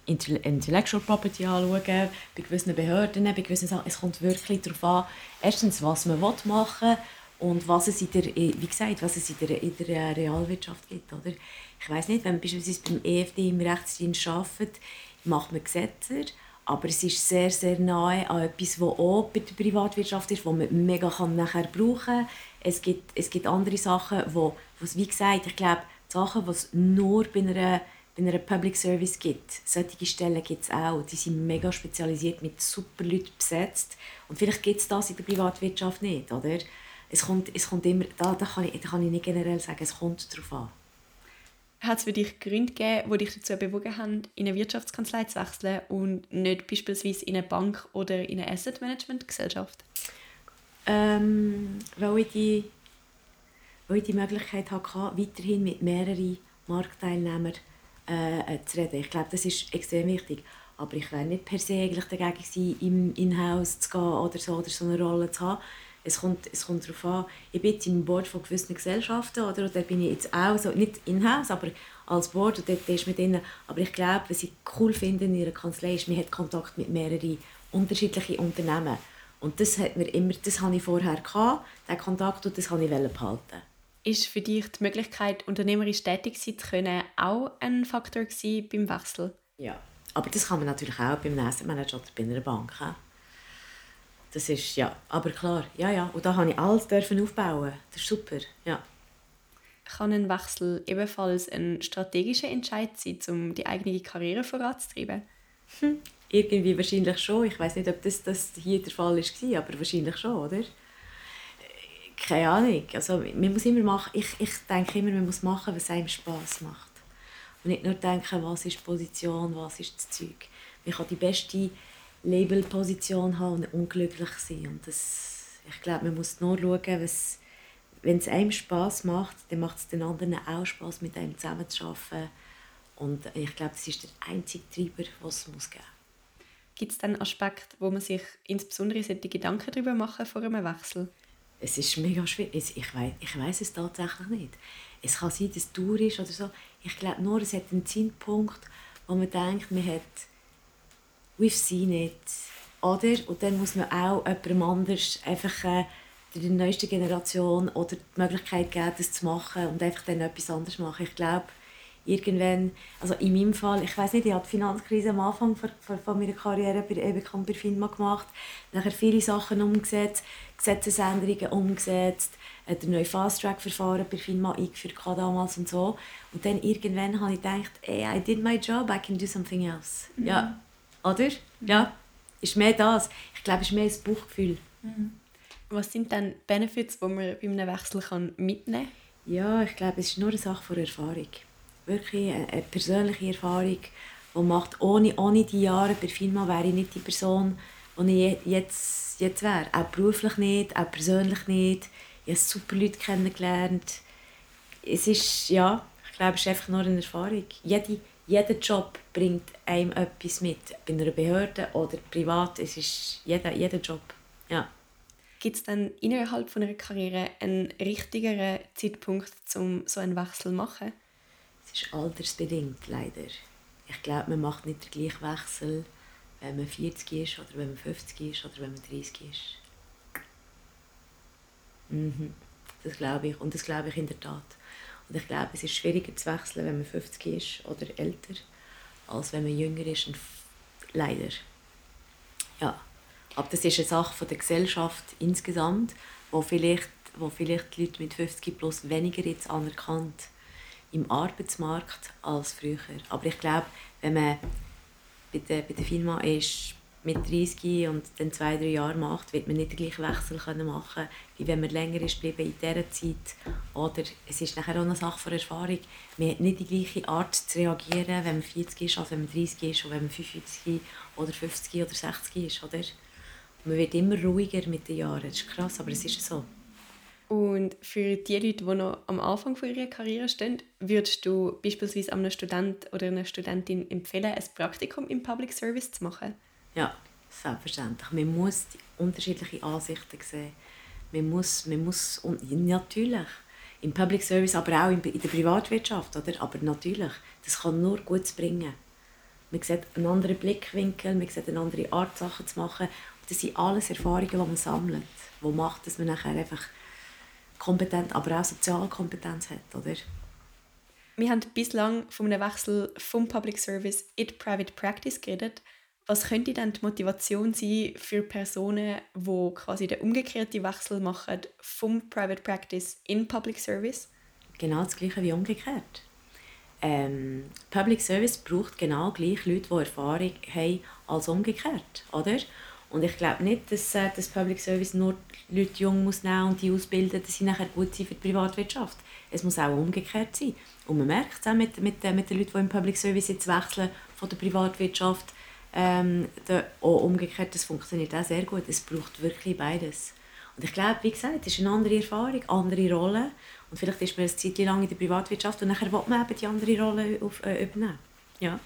Intellectual Property anschauen, bei gewissen Behörden, bei gewissen Sachen. Es kommt wirklich darauf an, erstens, was man machen will und was es in der, wie gesagt, was es in der, in der Realwirtschaft gibt. Oder? Ich weiß nicht, wenn man beispielsweise beim EFD im Rechtsdienst arbeitet, macht man Gesetze, aber es ist sehr, sehr nahe an etwas, das auch bei der Privatwirtschaft ist, das man mega kann nachher brauchen kann. Es gibt, es gibt andere Sachen, wo, was wie gesagt, ich glaube, Sachen, die es nur bei einer, bei einer Public Service gibt. Solche Stellen gibt es auch. Die sind mega spezialisiert, mit super Leuten besetzt. Und vielleicht gibt es das in der Privatwirtschaft nicht, oder? Es kommt, es kommt immer, da, da, kann ich, da kann ich nicht generell sagen, es kommt darauf an. Hat es für dich Gründe gegeben, die dich dazu bewogen haben, in eine Wirtschaftskanzlei zu wechseln und nicht beispielsweise in eine Bank oder in eine Asset Management Gesellschaft? Ähm, weil, ich die, weil ich die Möglichkeit hatte, weiterhin mit mehreren Marktteilnehmern äh, zu reden. Ich glaube, das ist extrem wichtig. Aber ich wäre nicht per se eigentlich dagegen gewesen, im Inhouse zu gehen oder so, oder so eine Rolle zu haben es kommt, es kommt darauf an, ich bin jetzt im Board von gewissen Gesellschaften, oder, oder bin ich jetzt auch so, nicht in-house, aber als Board, und dort ist man drin. Aber ich glaube, was ich cool finde in ihrer Kanzlei ist, man hat Kontakt mit mehreren unterschiedlichen Unternehmen. Und das, hat mir immer, das hatte ich vorher, gehabt, den Kontakt, und das wollte ich behalten. Ist für dich die Möglichkeit, unternehmerisch tätig sein zu können, auch ein Faktor beim Wechsel? Ja, aber das kann man natürlich auch beim Asset Manager oder bei einer Bank. Das ist, ja, aber klar, ja, ja. Und da habe ich alles dürfen aufbauen. Das ist super, ja. Kann ein Wechsel ebenfalls ein strategischer Entscheid sein, um die eigene Karriere voranzutreiben? Hm. Irgendwie wahrscheinlich schon. Ich weiß nicht, ob das, das hier der Fall war, aber wahrscheinlich schon, oder? Keine Ahnung. Also, man muss immer machen, ich, ich denke immer, man muss machen, was einem Spass macht. Und nicht nur denken, was ist die Position, was ist das Zeug. Man kann die beste Labelposition haben und unglücklich sein. Und das, ich glaube, man muss nur schauen, was, wenn es einem Spaß macht, dann macht es den anderen auch Spaß, mit einem zusammenzuarbeiten. Und ich glaube, das ist der einzige Treiber, was es muss geben Gibt es dann Aspekte, wo man sich insbesondere solche Gedanken darüber machen vor einem Wechsel? Es ist mega schwierig. Ich weiß, ich weiß es tatsächlich nicht. Es kann sein, dass es Dauer ist oder so. Ich glaube nur, es hat einen Zeitpunkt, wo man denkt, man hat we've seen it. Oder? Und dann muss man auch jemandem anders einfach äh, der neuesten Generation oder die Möglichkeit geben, das zu machen und einfach dann etwas anderes machen. Ich glaube, irgendwann, also in meinem Fall, ich weiß nicht, ich habe die Finanzkrise am Anfang von, von meiner Karriere bei EBCOM bei FINMA gemacht, nachher viele Sachen umgesetzt, Gesetzesänderungen umgesetzt, äh, der neue Fast-Track-Verfahren bei FINMA eingeführt damals und so. Und dann irgendwann habe ich gedacht, hey, I did my job, I can do something else. Mhm. Ja, oder? Ja, ist mehr das. Ich glaube, es ist mehr das Bauchgefühl. Mhm. Was sind dann Benefits, die man bei einem Wechsel kann mitnehmen kann? Ja, ich glaube, es ist nur eine Sache von Erfahrung. Wirklich eine, persönliche Erfahrung, die macht, ohne, ohne die Jahre bei FINMA wäre ich nicht die Person, die ich jetzt, jetzt wäre. Auch beruflich nicht, auch persönlich nicht. Ich habe super Leute kennengelernt. Es ist, ja, ich glaube, es ist einfach nur eine Erfahrung. Jede, jeder Job bringt einem etwas mit. Bei einer Behörde oder privat, es ist jeder, jeder Job. Ja. Gibt es dann innerhalb von einer Karriere einen richtigeren Zeitpunkt, um so einen Wechsel zu machen? Es ist altersbedingt, leider. Ich glaube, man macht nicht den gleichen Wechsel, wenn man 40 ist oder wenn man 50 ist oder wenn man 30 ist. Mhm. Das glaube ich. Und das glaube ich in der Tat. Und ich glaube, es ist schwieriger zu wechseln, wenn man 50 ist oder älter, als wenn man jünger ist. Und leider. Ja. Aber das ist eine Sache von der Gesellschaft insgesamt, wo vielleicht, wo vielleicht die Leute mit 50 plus weniger jetzt anerkannt im Arbeitsmarkt als früher. Aber ich glaube, wenn man bei der, bei der Firma ist, mit 30 und dann zwei, drei Jahre macht, wird man nicht den gleichen Wechsel können machen wie wenn man länger ist in dieser Zeit. Oder es ist nachher auch eine Sache von Erfahrung. Man hat nicht die gleiche Art zu reagieren, wenn man 40 ist, als wenn man 30 ist, oder wenn man 55 oder 50 oder 60 ist. Oder? Man wird immer ruhiger mit den Jahren. Das ist krass, aber es ist so. Und für die Leute, die noch am Anfang ihrer Karriere stehen, würdest du beispielsweise einem Student oder einer Studentin empfehlen, ein Praktikum im Public Service zu machen? Ja, selbstverständlich. Man muss die unterschiedlichen Ansichten sehen. Man muss, man muss und natürlich im Public Service, aber auch in der Privatwirtschaft, oder? Aber natürlich, das kann nur Gutes bringen. Man sieht einen anderen Blickwinkel, man sieht eine andere Art, Sachen zu machen. Und das sind alles Erfahrungen, die man sammelt, die macht, dass man nachher einfach kompetent, aber auch Sozialkompetenz hat, oder? Wir haben bislang von einem Wechsel vom Public Service in die Private Practice geredet. Was könnte dann die Motivation sein für Personen, die quasi den umgekehrten Wechsel machen vom Private Practice in Public Service? Genau das Gleiche wie umgekehrt. Ähm, Public Service braucht genau gleich Leute, die Erfahrung haben als umgekehrt, oder? Und ich glaube nicht, dass äh, das Public Service nur Leute jung muss nehmen und die ausbilden, dass sie nachher gut sind für die Privatwirtschaft. Es muss auch umgekehrt sein. Und man merkt es auch mit, mit, mit den Leuten, die im Public Service jetzt wechseln von der Privatwirtschaft ähm, der, auch umgekehrt, das funktioniert auch sehr gut. Es braucht wirklich beides. Und ich glaube, wie gesagt, es ist eine andere Erfahrung, andere Rolle. Und vielleicht ist man eine Zeit lang in der Privatwirtschaft und nachher will man eben die andere Rolle auf, äh, übernehmen. Ja.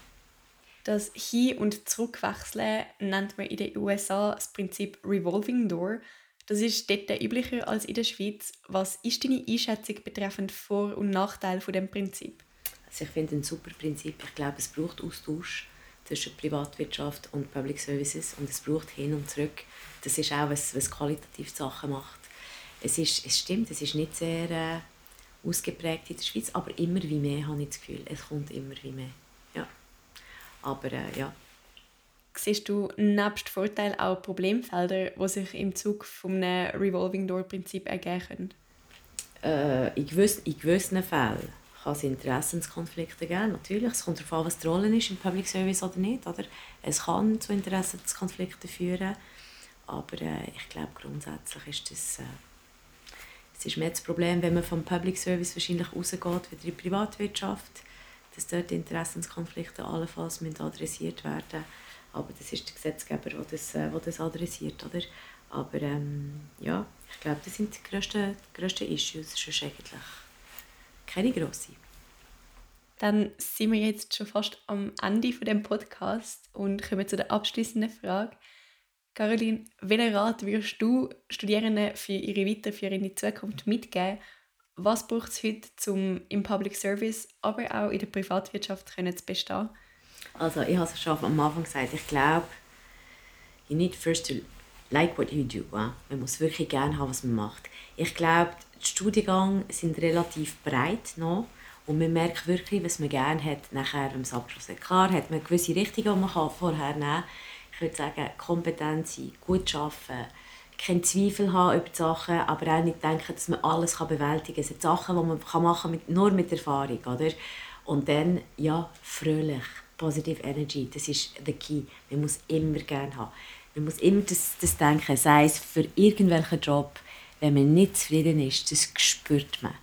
Das Hin- und Zurückwechseln nennt man in den USA das Prinzip Revolving Door. Das ist dort üblicher als in der Schweiz. Was ist deine Einschätzung betreffend Vor- und Nachteile von dem Prinzip? Also ich finde ein super Prinzip. Ich glaube, es braucht Austausch zwischen Privatwirtschaft und Public Services und es braucht hin und zurück. Das ist auch, was, was qualitativ Sachen macht. Es, ist, es stimmt, es ist nicht sehr äh, ausgeprägt in der Schweiz, aber immer wie mehr habe ich das Gefühl. Es kommt immer wie mehr. Ja. Aber äh, ja. Siehst du nebst Vorteilen auch Problemfelder, die sich im Zug vom Revolving Door Prinzip ergeben können? Äh, in, gewissen, in gewissen Fällen kann es Interessenskonflikte geben, natürlich. Es kommt darauf an, was die Rolle ist im Public Service oder nicht. Oder? Es kann zu Interessenskonflikten führen, aber äh, ich glaube, grundsätzlich ist das... Äh, es ist mehr das Problem, wenn man vom Public Service wahrscheinlich rausgeht, wieder in die Privatwirtschaft, dass dort Interessenskonflikte allenfalls adressiert werden Aber das ist der Gesetzgeber, der das, äh, der das adressiert. Oder? Aber ähm, ja, ich glaube, das sind die grössten, die grössten Issues schon eigentlich keine grosse. Dann sind wir jetzt schon fast am Ende von dem Podcast und kommen zu der abschließenden Frage. Caroline, welchen Rat würdest du Studierenden für ihre die Zukunft mitgeben? Was braucht es heute, um im Public Service, aber auch in der Privatwirtschaft können zu bestehen? Also, ich habe es schon am Anfang gesagt, ich glaube, you need first to like what you do. Man muss wirklich gerne haben, was man macht. Ich glaube, die Studiengänge sind relativ breit noch und man merkt wirklich, was man gerne hat nachher beim Abschluss. Klar hat man gewisse Richtungen, die man vorher nehmen kann. Ich würde sagen, Kompetenz sein, gut arbeiten, keinen Zweifel haben über die Sachen, aber auch nicht denken, dass man alles bewältigen kann. Es sind Sachen, die man machen kann, mit, nur mit Erfahrung. Oder? Und dann, ja, fröhlich, positive Energy, das ist der Key. Man muss immer gerne haben. Man muss immer das, das denken, sei es für irgendwelchen Job, wenn man nicht zufrieden ist, das spürt man.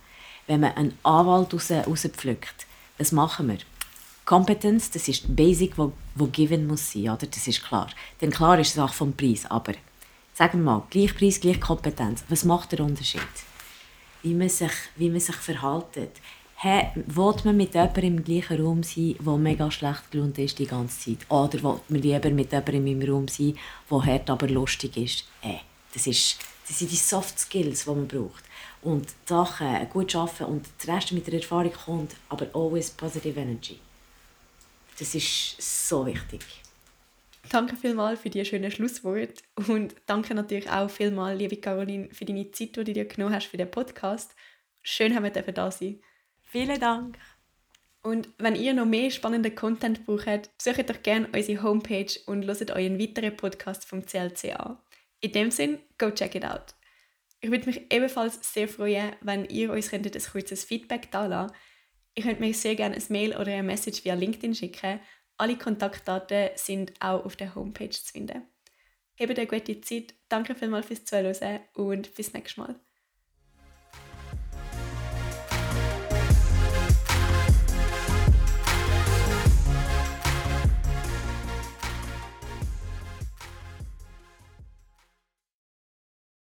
Wenn man einen Anwalt raus, rauspflückt, das machen wir. Kompetenz, das ist die Basic, wo, wo given muss sein, oder? Das ist klar. Denn klar ist es auch vom Preis, aber sagen wir mal, gleich Preis, gleich Kompetenz. Was macht der Unterschied? Wie man sich, wie man sich verhält. Hey, will man mit jemandem im gleichen Raum sein, der mega schlecht gelaunt ist die ganze Zeit? Oder will man lieber mit jemandem im Raum sein, der hart, aber lustig ist? Hey, das, ist das sind die Soft Skills, die man braucht. Und die Sachen gut arbeiten und der Rest mit der Erfahrung kommt, aber always positive energy. Das ist so wichtig. Danke vielmals für die schönen Schlussworte und danke natürlich auch vielmals, liebe Caroline, für deine Zeit, die du dir genommen hast für den Podcast. Schön, haben wir da sein. Vielen Dank. Und wenn ihr noch mehr spannenden Content braucht, besucht doch gerne unsere Homepage und hört euren weiteren Podcast vom CLC an. In dem Sinn, go check it out. Ich würde mich ebenfalls sehr freuen, wenn ihr uns ein kurzes Feedback da. Ihr könnt mir sehr gerne ein Mail oder eine Message via LinkedIn schicken. Alle Kontaktdaten sind auch auf der Homepage zu finden. Habt eine gute Zeit, danke vielmals fürs Zuhören und bis nächstes Mal.